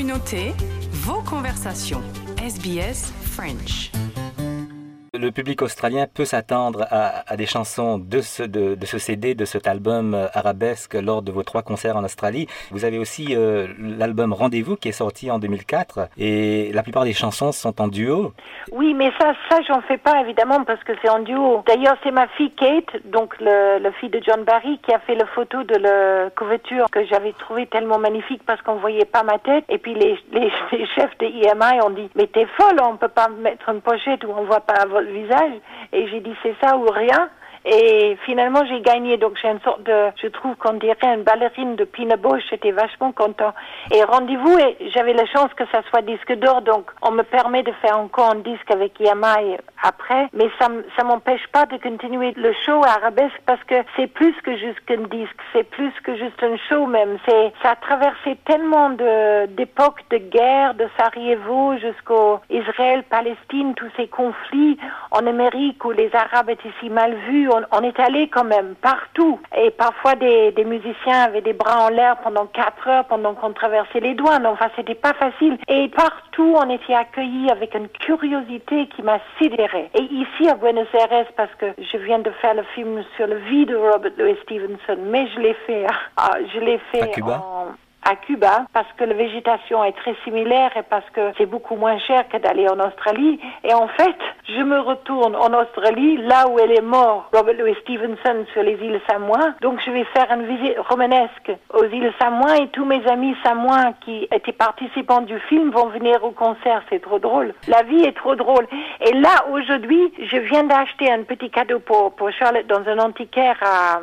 communauté, vos conversations. SBS French le public australien peut s'attendre à, des chansons de ce, de, ce CD, de cet album euh, arabesque lors de vos trois concerts en Australie. Vous avez aussi euh, l'album Rendez-vous qui est sorti en 2004 et la plupart des chansons sont en duo. Oui, mais ça, ça j'en fais pas évidemment parce que c'est en duo. D'ailleurs, c'est ma fille Kate, donc le, le, fille de John Barry, qui a fait la photo de la couverture que j'avais trouvé tellement magnifique parce qu'on voyait pas ma tête. Et puis les, les, les chefs de EMI ont dit, mais t'es folle, on peut pas mettre une pochette où on voit pas visage. Et j'ai dit c'est ça ou rien. Et finalement, j'ai gagné. Donc, j'ai une sorte de, je trouve qu'on dirait une ballerine de Pina. J'étais vachement content. Et rendez-vous, et j'avais la chance que ça soit disque d'or. Donc, on me permet de faire encore un disque avec Yamaha après. Mais ça, ça m'empêche pas de continuer le show arabesque parce que c'est plus que juste un disque. C'est plus que juste un show même. C'est, ça a traversé tellement de, d'époques de guerre, de Sarajevo jusqu'au Israël, Palestine, tous ces conflits en Amérique où les Arabes étaient si mal vus on, est allé quand même partout. Et parfois, des, musiciens avaient des bras en l'air pendant quatre heures pendant qu'on traversait les douanes. Enfin, c'était pas facile. Et partout, on était accueillis avec une curiosité qui m'a sidéré. Et ici, à Buenos Aires, parce que je viens de faire le film sur le vie de Robert Louis Stevenson, mais je l'ai fait, ah, je l'ai fait en à Cuba parce que la végétation est très similaire et parce que c'est beaucoup moins cher que d'aller en Australie. Et en fait, je me retourne en Australie, là où elle est mort, Robert Louis Stevenson sur les îles Samoa. Donc je vais faire une visite romanesque aux îles Samoa et tous mes amis samois qui étaient participants du film vont venir au concert. C'est trop drôle. La vie est trop drôle. Et là, aujourd'hui, je viens d'acheter un petit cadeau pour, pour Charlotte dans un antiquaire à,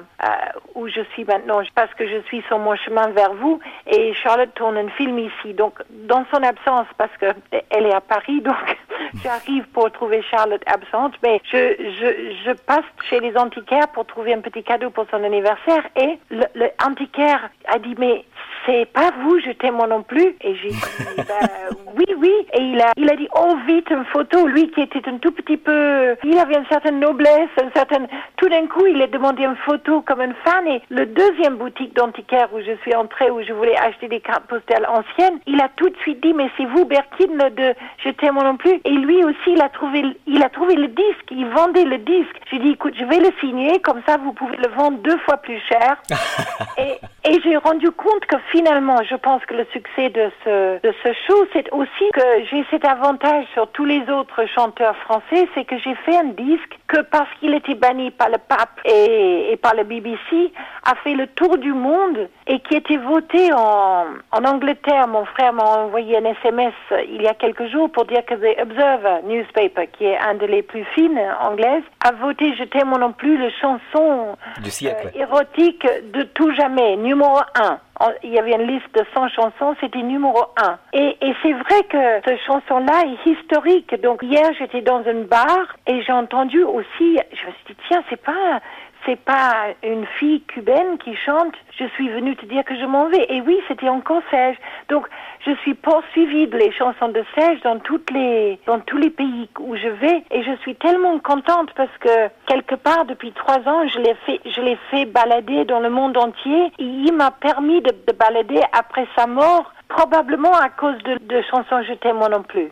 où je suis maintenant parce que je suis sur mon chemin vers vous et Charlotte tourne un film ici. Donc, dans son absence, parce que elle est à Paris, donc j'arrive pour trouver Charlotte absente, mais je, je, je passe chez les antiquaires pour trouver un petit cadeau pour son anniversaire et le, le antiquaire a dit mais c'est pas vous, je t'aime moi non plus. Et j'ai dit, bah, oui, oui. Et il a, il a dit, oh vite, une photo. Lui qui était un tout petit peu, il avait une certaine noblesse, une certaine, tout d'un coup, il a demandé une photo comme une fan. Et le deuxième boutique d'antiquaire où je suis entrée, où je voulais acheter des cartes postales anciennes, il a tout de suite dit, mais c'est vous, Bertine, de Je t'aime moi non plus. Et lui aussi, il a trouvé, il a trouvé le disque. Il vendait le disque. J'ai dit, écoute, je vais le signer. Comme ça, vous pouvez le vendre deux fois plus cher. et, et j'ai rendu compte que finalement, je pense que le succès de ce, de ce show, c'est aussi que j'ai cet avantage sur tous les autres chanteurs français, c'est que j'ai fait un disque que parce qu'il était banni par le pape et, et, par le BBC, a fait le tour du monde et qui était voté en, en Angleterre. Mon frère m'a envoyé un SMS il y a quelques jours pour dire que The Observer newspaper, qui est un des les plus fines anglaises, a voté Je t'aime non plus le chanson du siècle. Euh, érotique de tout jamais, numéro un il y avait une liste de 100 chansons, c'était numéro 1. Et, et c'est vrai que cette chanson-là est historique. Donc hier, j'étais dans un bar et j'ai entendu aussi, je me suis dit, tiens, c'est pas c'est pas une fille cubaine qui chante je suis venue te dire que je m'en vais. Et oui c'était encore Sège donc je suis poursuivie de les chansons de Sège dans toutes les dans tous les pays où je vais. Et je suis tellement contente parce que quelque part depuis trois ans je l'ai fait je l'ai fait balader dans le monde entier. Il m'a permis de, de, balader après sa mort probablement à cause de, de chansons je t'aime moi non plus.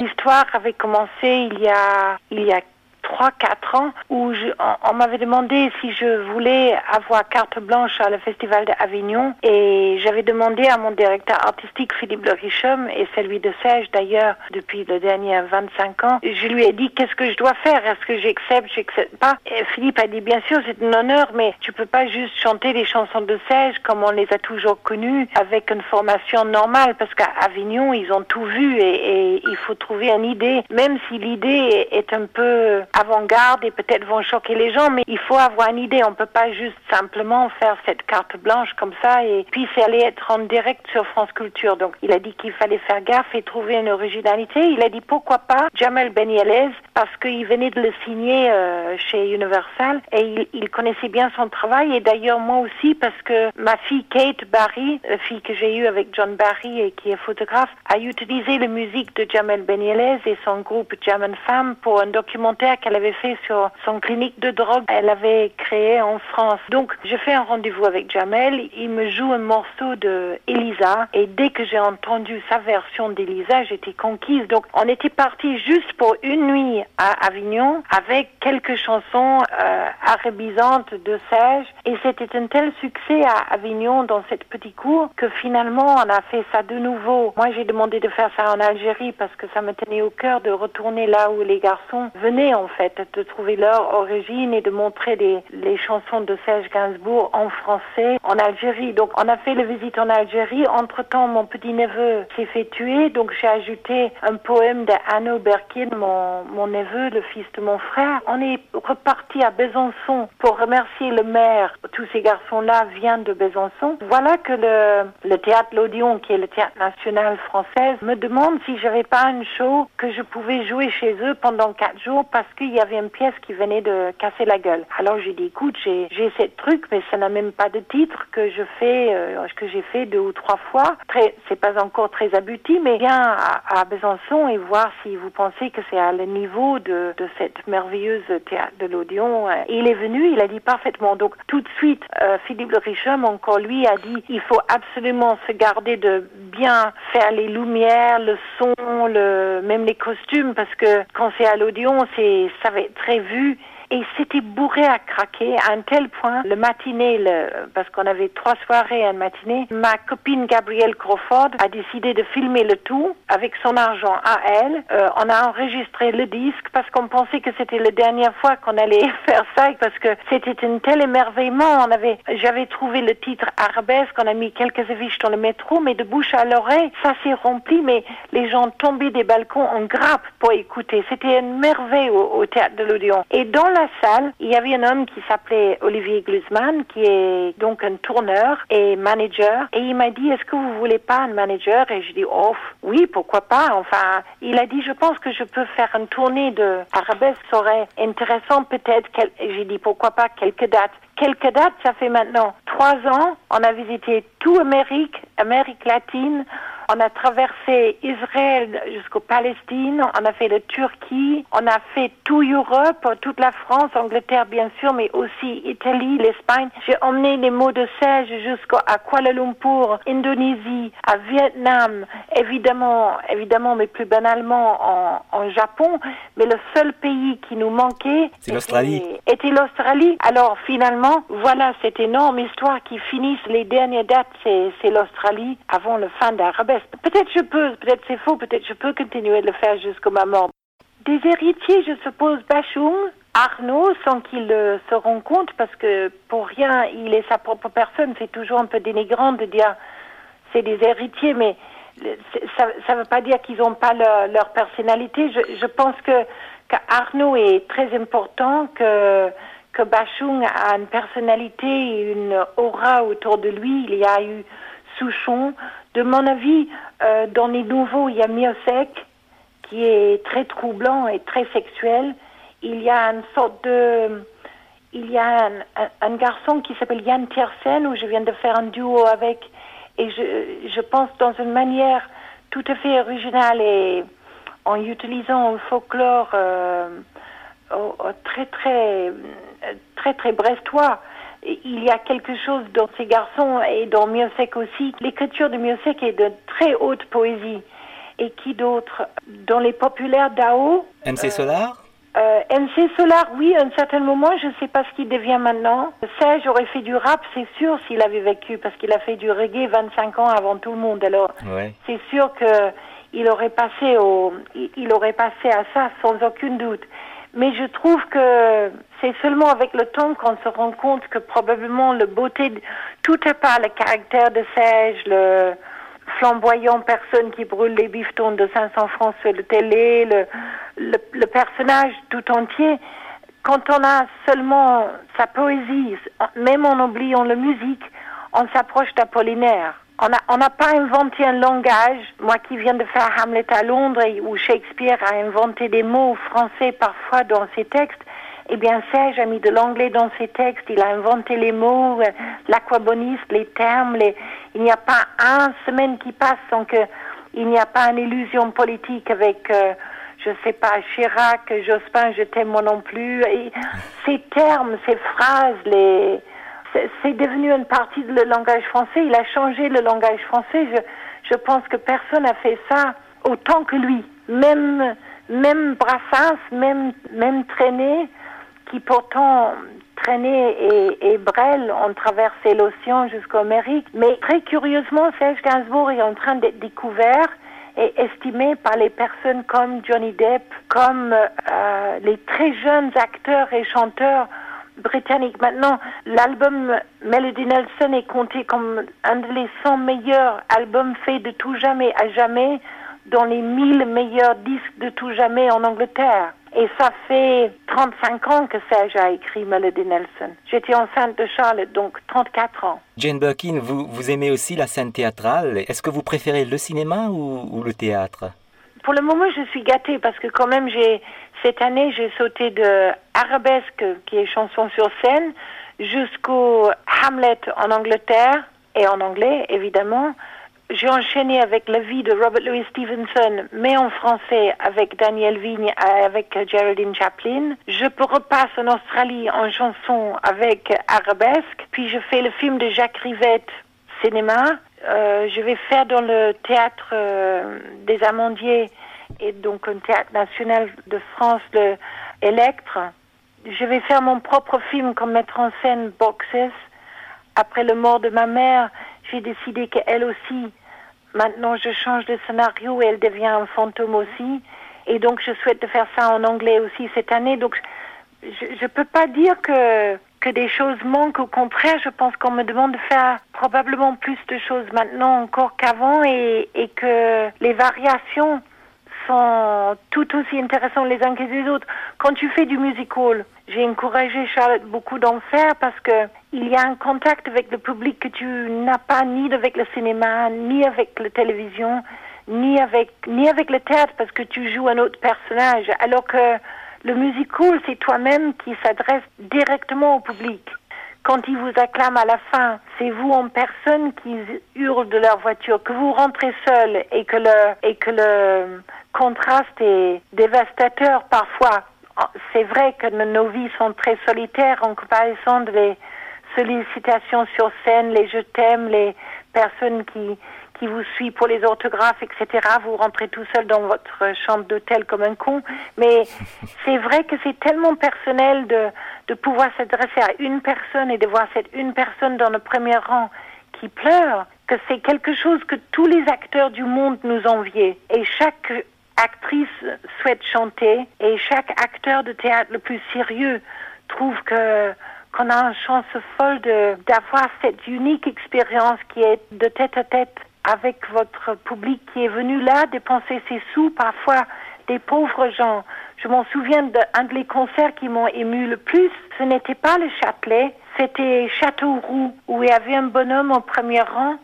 L'histoire avait commencé il y a il y a trois, quatre ans où je, on, m'avait demandé si je voulais avoir carte blanche à le Festival d'Avignon et j'avais demandé à mon directeur artistique Philippe Le Richem et celui de Sège d'ailleurs depuis le dernier 25 ans. Je lui ai dit qu'est-ce que je dois faire? Est-ce que j'accepte, j'accepte pas? Et Philippe a dit bien sûr c'est un honneur mais tu peux pas juste chanter les chansons de Sège comme on les a toujours connues avec une formation normale parce qu'à Avignon ils ont tout vu et, et il faut trouver une idée même si l'idée est un peu avant-garde et peut-être vont choquer les gens, mais il faut avoir une idée. On peut pas juste simplement faire cette carte blanche comme ça et puis c'est aller être en direct sur France Culture. Donc il a dit qu'il fallait faire gaffe et trouver une originalité. Il a dit pourquoi pas Jamel Ben parce qu'il venait de le signer euh, chez Universal et il, connaissait bien son travail et d'ailleurs moi aussi parce que ma fille Kate Barry, la fille que j'ai eue avec John Barry et qui est photographe, a utilisé la musique de Jamel Ben et son groupe German Femme pour un documentaire qu'elle avait fait sur son clinique de drogue. Elle avait créé en France. Donc, je fais un rendez-vous avec Jamel. Il me joue un morceau de Elisa. Et dès que j'ai entendu sa version d'Elisa, j'étais conquise. Donc, on était parti juste pour une nuit à Avignon avec quelques chansons euh, arabisantes de Serge. Et c'était un tel succès à Avignon dans cette petite cour que finalement, on a fait ça de nouveau. Moi, j'ai demandé de faire ça en Algérie parce que ça me tenait au cœur de retourner là où les garçons venaient en de trouver leur origine et de montrer les, les chansons de Serge Gainsbourg en français en Algérie. Donc on a fait la visite en Algérie. Entre-temps, mon petit-neveu s'est fait tuer, donc j'ai ajouté un poème de Anno Berkin, mon, mon neveu, le fils de mon frère. On est reparti à Besançon pour remercier le maire. Tous ces garçons-là viennent de Besançon. Voilà que le, le théâtre L'Odéon, qui est le théâtre national français, me demande si j'avais pas un show que je pouvais jouer chez eux pendant quatre jours parce qu'il y avait une pièce qui venait de casser la gueule. Alors j'ai dit écoute, j'ai j'ai cette truc, mais ça n'a même pas de titre que je fais, euh, que j'ai fait deux ou trois fois. Très, c'est pas encore très abouti, mais viens à, à, Besançon et voir si vous pensez que c'est à le niveau de, de cette merveilleuse théâtre de l'Odéon. Il est venu, il a dit parfaitement. Donc tout de suite, euh, Philippe le Richem, encore lui, a dit il faut absolument se garder de bien faire les lumières, le son, le, même les costumes, parce que quand c'est à l'Odéon, c'est, être très vu et c'était bourré à craquer à un tel point. Le matinée, le, parce qu'on avait trois soirées à une matinée, ma copine Gabrielle Crawford a décidé de filmer le tout avec son argent à elle. Euh, on a enregistré le disque parce qu'on pensait que c'était la dernière fois qu'on allait faire ça parce que c'était un tel émerveillement. On avait, j'avais trouvé le titre arabesque, on a mis quelques affiches dans le métro, mais de bouche à l'oreille, ça s'est rempli, mais les gens tombaient des balcons en grappe pour écouter. C'était une merveille au, au théâtre de l'Odéon. Et dans la salle, il y avait un homme qui s'appelait Olivier Glusman, qui est donc un tourneur et manager. Et il m'a dit, est-ce que vous voulez pas un manager? Et je dis, oh, oui, pourquoi pas? Enfin, il a dit, je pense que je peux faire une tournée de arabesque, serait intéressant peut-être. J'ai dit, pourquoi pas quelques dates? Quelques dates, ça fait maintenant trois ans. On a visité tout Amérique, Amérique latine. On a traversé Israël jusqu'au Palestine, on a fait la Turquie, on a fait tout Europe, toute la France, Angleterre bien sûr, mais aussi Italie, l'Espagne. J'ai emmené les mots de Serge jusqu'à Kuala Lumpur, Indonésie, à Vietnam, évidemment, évidemment, mais plus banalement en, en Japon. Mais le seul pays qui nous manquait, c'est l'Australie. Était l'Australie. Alors finalement, voilà cette énorme histoire qui finit. Les dernières dates, c'est l'Australie avant le fin d'Arabie. Peut-être je peux, peut-être c'est faux, peut-être je peux continuer de le faire jusqu'à ma mort. Des héritiers, je suppose, Bachung, Arnaud, sans qu'il euh, se rende compte, parce que pour rien, il est sa propre personne, c'est toujours un peu dénigrant de dire c'est des héritiers, mais ça ne veut pas dire qu'ils n'ont pas leur, personnalité. Je, pense que Arnaud est très important, que que Bachung a une personnalité et une aura autour de lui. Il y a eu Souchon. De mon avis, euh, dans les nouveaux, il y a Miosek, qui est très troublant et très sexuel. Il y a une sorte de... Il y a un, garçon qui s'appelle Yann Tiersen, où je viens de faire un duo avec. Et je, je pense dans une manière tout à fait originale et en utilisant le folklore euh, très, très, très, très brestois il y a quelque chose dans ces garçons et dans Miosek aussi. L'écriture de Miosek est de très haute poésie. Et qui d'autre? Dans les populaires d'Ao. MC Solar euh, MC Solar, oui, à un certain moment, je ne sais pas ce qu'il devient maintenant. Serge aurait fait du rap, c'est sûr, s'il avait vécu, parce qu'il a fait du reggae 25 ans avant tout le monde. Alors, ouais. c'est sûr que il aurait passé au, il aurait passé à ça sans aucun doute. Mais je trouve que c'est seulement avec le temps qu'on se rend compte que probablement le beauté, tout à part le caractère de Serge, le flamboyant personne qui brûle les bifetons de 500 francs sur le télé, le, le personnage tout entier, quand on a seulement sa poésie, même en oubliant la musique, on s'approche d'Apollinaire. On n'a pas inventé un langage. Moi qui viens de faire Hamlet à Londres, où Shakespeare a inventé des mots français parfois dans ses textes, eh bien Serge a mis de l'anglais dans ses textes, il a inventé les mots, l'aquaboniste, les termes, les... il n'y a pas un semaine qui passe sans que il n'y a pas une illusion politique avec, euh, je sais pas, Chirac, Jospin, je t'aime moi non plus. Et ces termes, ces phrases, les, c'est devenu une partie du langage français. Il a changé le langage français. Je, pense que personne n'a fait ça autant que lui. Même, même Brassens, même, même Traîné, qui pourtant Traîné et, et Brel ont traversé l'océan jusqu'au Amérique. Mais très curieusement, Serge Gainsbourg est en train d'être découvert et estimé par les personnes comme Johnny Depp, comme euh, les très jeunes acteurs et chanteurs britanniques. Maintenant, l'album Melody Nelson est compté comme un des 100 meilleurs albums faits de tout jamais à jamais dans les 1000 meilleurs disques de tout jamais en Angleterre. Et ça fait 35 ans que Serge a écrit Melody Nelson. J'étais enceinte de Charlotte, donc 34 ans. Jane Birkin, vous, vous aimez aussi la scène théâtrale. Est-ce que vous préférez le cinéma ou, ou le théâtre? Pour le moment, je suis gâtée parce que quand même, j'ai cette année, j'ai sauté de Arabesque, qui est chanson sur scène, jusqu'au Hamlet en Angleterre et en anglais, évidemment j'ai enchaîné avec la vie de Robert Louis Stevenson, mais en français avec Daniel Vigne, avec Geraldine Chaplin. Je repasse en Australie en chanson avec Arabesque. Puis je fais le film de Jacques Rivette, cinéma. Euh, je vais faire dans le théâtre euh, des Amandiers et donc un théâtre national de France, le Electre. Je vais faire mon propre film comme mettre en scène Boxes. Après le mort de ma mère, j'ai décidé qu'elle aussi, maintenant je change de scénario et elle devient un fantôme aussi. Et donc je souhaite de faire ça en anglais aussi cette année. Donc je ne peux pas dire que, que des choses manquent. Au contraire, je pense qu'on me demande de faire probablement plus de choses maintenant encore qu'avant et, et que les variations sont tout aussi intéressantes les uns que les autres. Quand tu fais du musical, j'ai encouragé Charlotte beaucoup d'en faire parce que il y a un contact avec le public que tu n'as pas ni avec le cinéma, ni avec la télévision, ni avec ni avec le théâtre parce que tu joues un autre personnage. Alors que le musical, c'est toi-même qui s'adresse directement au public. Quand ils vous acclament à la fin, c'est vous en personne qui hurlent de leur voiture, que vous rentrez seul et que le contraste est dévastateur parfois c'est vrai que nos vies sont très solitaires en comparaison de les sollicitations sur scène, les je t'aime, les personnes qui, qui vous suivent pour les orthographes, etc. Vous rentrez tout seul dans votre chambre d'hôtel comme un con. Mais c'est vrai que c'est tellement personnel de, de pouvoir s'adresser à une personne et de voir cette une personne dans le premier rang qui pleure, que c'est quelque chose que tous les acteurs du monde nous enviaient. Et chaque actrice souhaite chanter et chaque acteur de théâtre le plus sérieux trouve que qu'on a une chance folle d'avoir cette unique expérience qui est de tête à tête avec votre public qui est venu là dépenser ses sous parfois des pauvres gens. Je m'en souviens d'un de les concerts qui m'ont ému le plus. Ce n'était pas le Châtelet, c'était Châteauroux où il y avait un bonhomme au premier rang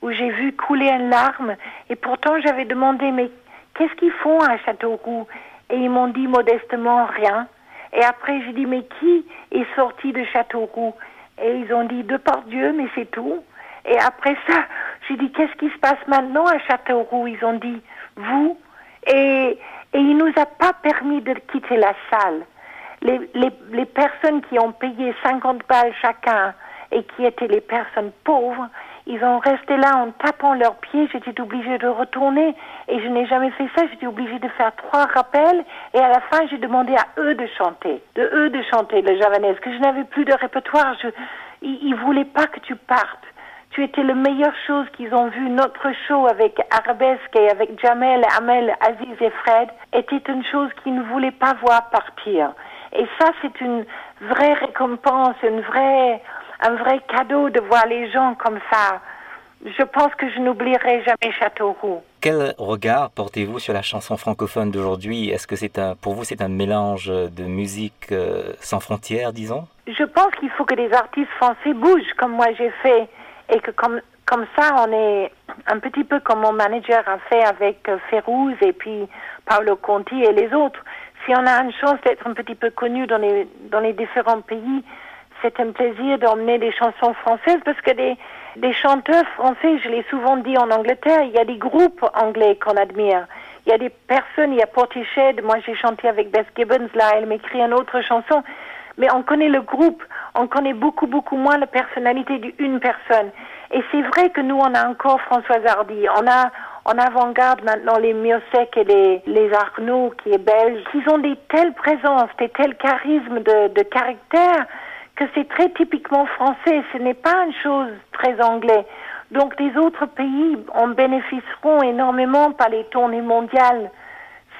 où j'ai vu couler une larme et pourtant j'avais demandé mais qu'est-ce qu'ils font à Châteauroux? Et ils m'ont dit modestement rien. Et après, j'ai dit, mais qui est sorti de Châteauroux? Et ils ont dit, de par Dieu, mais c'est tout. Et après ça, j'ai dit, qu'est-ce qui se passe maintenant à Châteauroux? Ils ont dit, vous. Et, et il nous a pas permis de quitter la salle. Les, les, les personnes qui ont payé 50 balles chacun et qui étaient les personnes pauvres, ils ont resté là en tapant leurs pieds. J'étais obligée de retourner et je n'ai jamais fait ça. J'étais obligée de faire trois rappels et à la fin, j'ai demandé à eux de chanter, de eux de chanter le javanese, que je n'avais plus de répertoire. Ils, ne voulaient pas que tu partes. Tu étais la meilleure chose qu'ils ont vu. Notre show avec Arabesque et avec Jamel, Amel, Aziz et Fred était une chose qu'ils ne voulaient pas voir partir. Et ça, c'est une vraie récompense, une vraie, un vrai cadeau de voir les gens comme ça. Je pense que je n'oublierai jamais Châteauroux. Quel regard portez-vous sur la chanson francophone d'aujourd'hui? Est-ce que c'est un, pour vous, c'est un mélange de musique euh, sans frontières, disons? Je pense qu'il faut que les artistes français bougent comme moi j'ai fait et que comme comme ça, on est un petit peu comme mon manager a fait avec euh, Férouz et puis Paolo Conti et les autres. Si on a une chance d'être un petit peu connu dans les dans les différents pays, c'est un plaisir d'emmener des chansons françaises parce que des, des chanteurs français, je l'ai souvent dit en Angleterre, il y a des groupes anglais qu'on admire. il y a des personnes, il y a Portiched, moi j'ai chanté avec Beth Gibbons, là, elle m'écrit une autre chanson, mais on connaît le groupe, on connaît beaucoup, beaucoup moins la personnalité d'une personne. Et c'est vrai que nous, on a encore Françoise Hardy, on a en avant-garde maintenant les Miosek et les, les Arnaud, qui est belge, ils ont des telles présences, des tels charismes de, de caractère que c'est très typiquement français, ce n'est pas une chose très anglais. Donc les autres pays en bénéficieront énormément par les tournées mondiales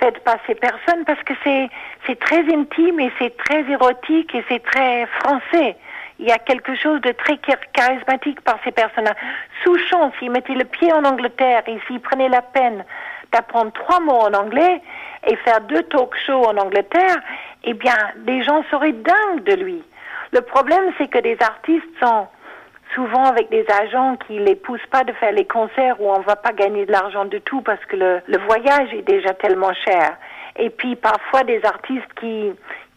faites par ces personnes parce que c'est très intime et c'est très érotique et c'est très français. Il y a quelque chose de très charismatique par ces personnes-là. Souchon, s'il mettait le pied en Angleterre et s'il prenait la peine d'apprendre trois mots en anglais et faire deux talk shows en Angleterre, eh bien, les gens seraient dingues de lui. Le problème, c'est que des artistes sont souvent avec des agents qui les poussent pas de faire les concerts où on va pas gagner de l'argent du tout parce que le, le voyage est déjà tellement cher. Et puis parfois des artistes qui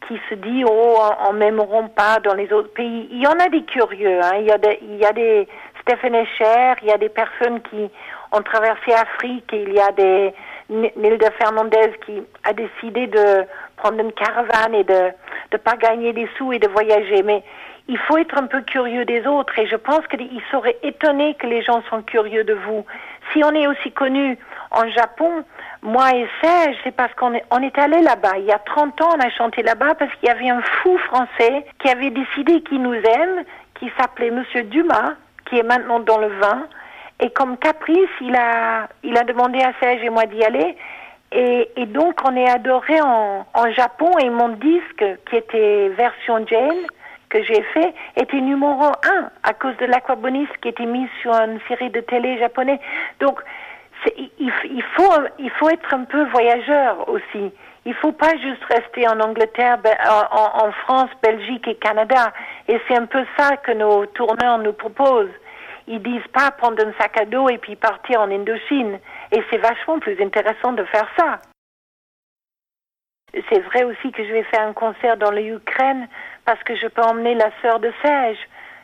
qui se disent oh on m'aimeront pas dans les autres pays. Il y en a des curieux. Hein. Il y a des il y a des Stéphane Escher, il y a des personnes qui ont traversé Afrique et il y a des Nilda Fernandez qui a décidé de prendre une caravane et de ne pas gagner des sous et de voyager. Mais il faut être un peu curieux des autres et je pense qu'il serait étonné que les gens sont curieux de vous. Si on est aussi connu en Japon, moi et Serge, c'est parce qu'on est, on allé là-bas. Il y a 30 ans, on a chanté là-bas parce qu'il y avait un fou français qui avait décidé qu'il nous aime, qui s'appelait Monsieur Dumas, qui est maintenant dans le vin. Et comme caprice, il a, il a demandé à Serge et moi d'y aller. Et, et, donc, on est adoré en, en Japon et mon disque, qui était version Jane, que j'ai fait était numéro un à cause de l'aquabonis qui était mis sur une série de télé japonais. Donc, il, il, faut, il faut être un peu voyageur aussi. Il faut pas juste rester en Angleterre, en, en France, Belgique et Canada. Et c'est un peu ça que nos tourneurs nous proposent. Ils disent pas prendre un sac à dos et puis partir en Indochine. Et c'est vachement plus intéressant de faire ça. C'est vrai aussi que je vais faire un concert dans l'Ukraine parce que je peux emmener la sœur de Serge,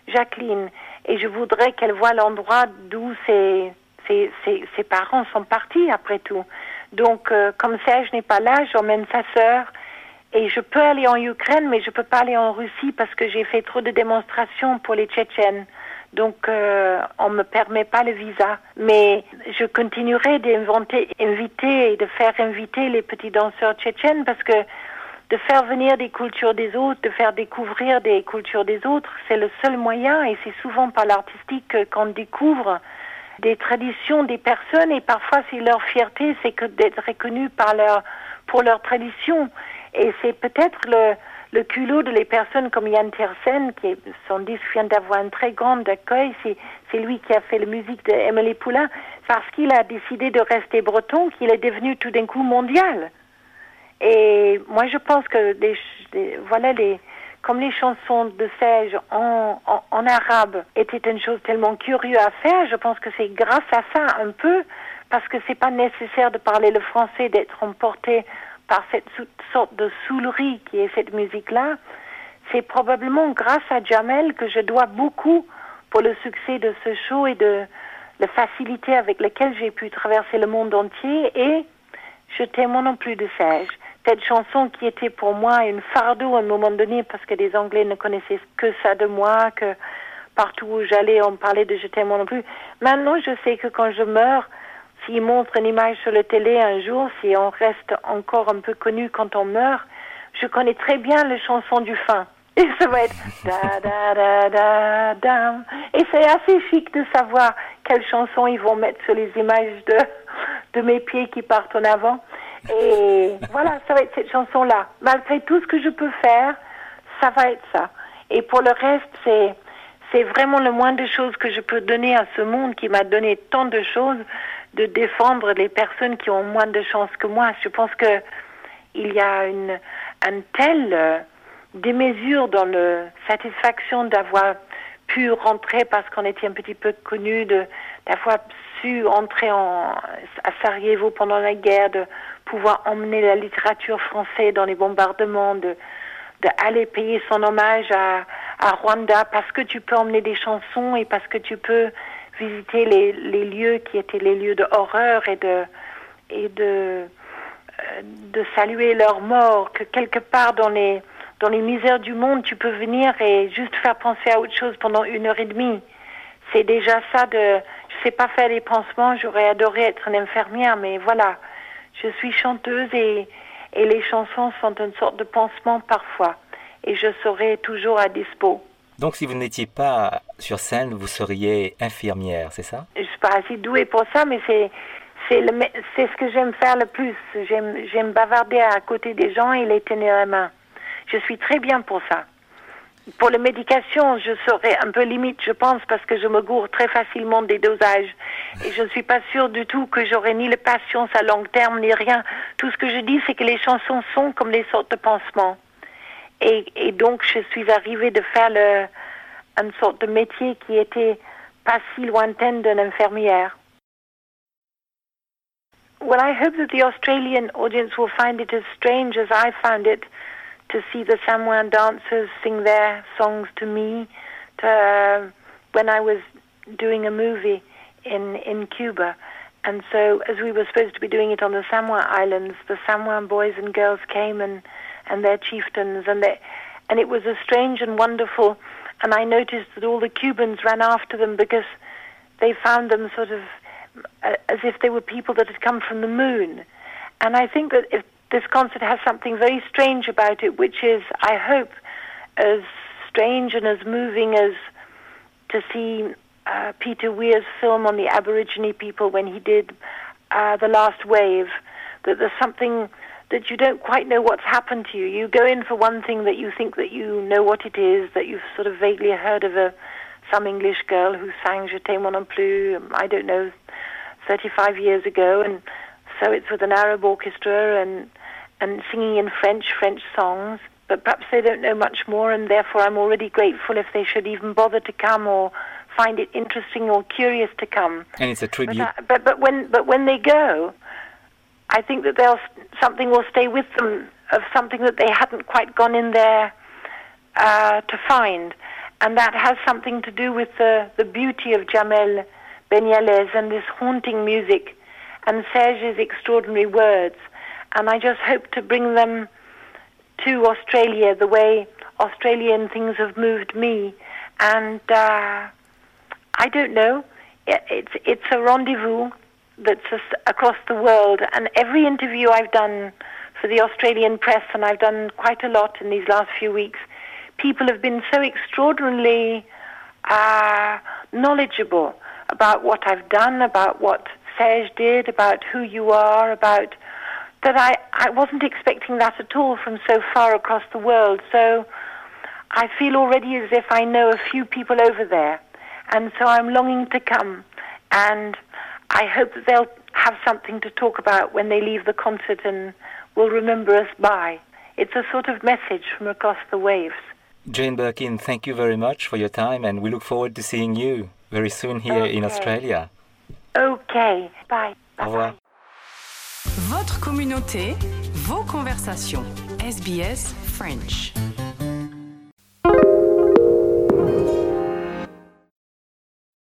Jacqueline, et je voudrais qu'elle voie l'endroit d'où ses, ses, ses, parents sont partis après tout. Donc, euh, comme Serge n'est pas là, j'emmène sa sœur et je peux aller en Ukraine, mais je peux pas aller en Russie parce que j'ai fait trop de démonstrations pour les Tchétchènes. Donc, euh, on me permet pas le visa. Mais je continuerai d'inventer, inviter et de faire inviter les petits danseurs tchétchènes parce que de faire venir des cultures des autres, de faire découvrir des cultures des autres, c'est le seul moyen et c'est souvent par l'artistique qu'on découvre des traditions des personnes et parfois c'est leur fierté, c'est que d'être reconnu par leur, pour leur tradition. Et c'est peut-être le, le culot de les personnes comme Yann Tiersen, qui est, son vient d'avoir un très grand accueil, c'est, lui qui a fait la musique de Poulain, parce qu'il a décidé de rester breton, qu'il est devenu tout d'un coup mondial. Et moi, je pense que voilà comme les chansons de Serge en, en, en, arabe étaient une chose tellement curieuse à faire, je pense que c'est grâce à ça un peu, parce que c'est pas nécessaire de parler le français, d'être emporté par cette sorte de soulerie qui est cette musique-là, c'est probablement grâce à Jamel que je dois beaucoup pour le succès de ce show et de la facilité avec laquelle j'ai pu traverser le monde entier et je témoigne non plus de Serge. Cette chanson qui était pour moi une fardeau à un moment donné parce que les Anglais ne connaissaient que ça de moi, que partout où j'allais on parlait de je t'aime non plus. Maintenant je sais que quand je meurs, s'ils montrent une image sur la télé un jour, si on reste encore un peu connu quand on meurt, je connais très bien les chansons du fin. Et ça va être da da da da da. Et c'est assez chic de savoir quelles chansons ils vont mettre sur les images de, de mes pieds qui partent en avant. Et voilà, ça va être cette chanson-là. Malgré tout ce que je peux faire, ça va être ça. Et pour le reste, c'est c'est vraiment le moins de choses que je peux donner à ce monde qui m'a donné tant de choses de défendre les personnes qui ont moins de chance que moi. Je pense que il y a une, une telle euh, démesure dans la satisfaction d'avoir pu rentrer parce qu'on était un petit peu connu, d'avoir su entrer en, à Sarajevo pendant la guerre, de pouvoir emmener la littérature française dans les bombardements, de d'aller payer son hommage à, à Rwanda parce que tu peux emmener des chansons et parce que tu peux visiter les, lieux qui étaient les lieux de horreur et de et de euh, de saluer leurs morts, que quelque part dans les, dans les misères du monde, tu peux venir et juste faire penser à autre chose pendant une heure et demie. C'est déjà ça de, je sais pas faire les pansements, j'aurais adoré être une infirmière, mais voilà. Je suis chanteuse et, et les chansons sont une sorte de pansement parfois. Et je serai toujours à dispo. Donc si vous n'étiez pas sur scène, vous seriez infirmière, c'est ça? Je suis pas assez douée pour ça, mais c'est c'est ce que j'aime faire le plus. J'aime bavarder à côté des gens et les tenir la main. Je suis très bien pour ça. Pour les médications, je serais un peu limite, je pense, parce que je me gourre très facilement des dosages. Et je ne suis pas sûre du tout que j'aurai ni la patience à long terme, ni rien. Tout ce que je dis, c'est que les chansons sont comme des sortes de pansements. Et, et donc, je suis arrivée de faire le, une sorte de métier qui était pas si d'une infirmière. Well, I hope that the Australian audience will find it as strange as I found it to see the Samoan dancers sing their songs to me to, uh, when I was doing a movie in, in Cuba. And so, as we were supposed to be doing it on the Samoa Islands, the Samoan boys and girls came and, and their chieftains, and, they, and it was a strange and wonderful. And I noticed that all the Cubans ran after them because they found them sort of uh, as if they were people that had come from the moon. And I think that if this concert has something very strange about it, which is, I hope, as strange and as moving as to see uh, Peter Weir's film on the Aborigine people when he did uh, The Last Wave, that there's something that you don't quite know what's happened to you. You go in for one thing that you think that you know what it is, that you've sort of vaguely heard of a some English girl who sang Je t'aime non plus, I don't know, 35 years ago, and so it's with an Arab orchestra and and singing in French, French songs. But perhaps they don't know much more, and therefore I'm already grateful if they should even bother to come or find it interesting or curious to come. And it's a tribute. But, uh, but, but when but when they go, I think that they'll something will stay with them of something that they hadn't quite gone in there uh, to find, and that has something to do with the the beauty of Jamel Benyales and this haunting music and Serge's extraordinary words. And I just hope to bring them to Australia the way Australian things have moved me. And uh, I don't know, it's, it's a rendezvous that's across the world. And every interview I've done for the Australian press, and I've done quite a lot in these last few weeks, people have been so extraordinarily uh, knowledgeable about what I've done, about what Serge did, about who you are, about that I, I wasn't expecting that at all from so far across the world. So I feel already as if I know a few people over there. And so I'm longing to come. And I hope that they'll have something to talk about when they leave the concert and will remember us by. It's a sort of message from across the waves. Jane Birkin, thank you very much for your time, and we look forward to seeing you very soon here okay. in Australia. Okay. Bye. Au revoir. Votre communauté, vos conversations. SBS French.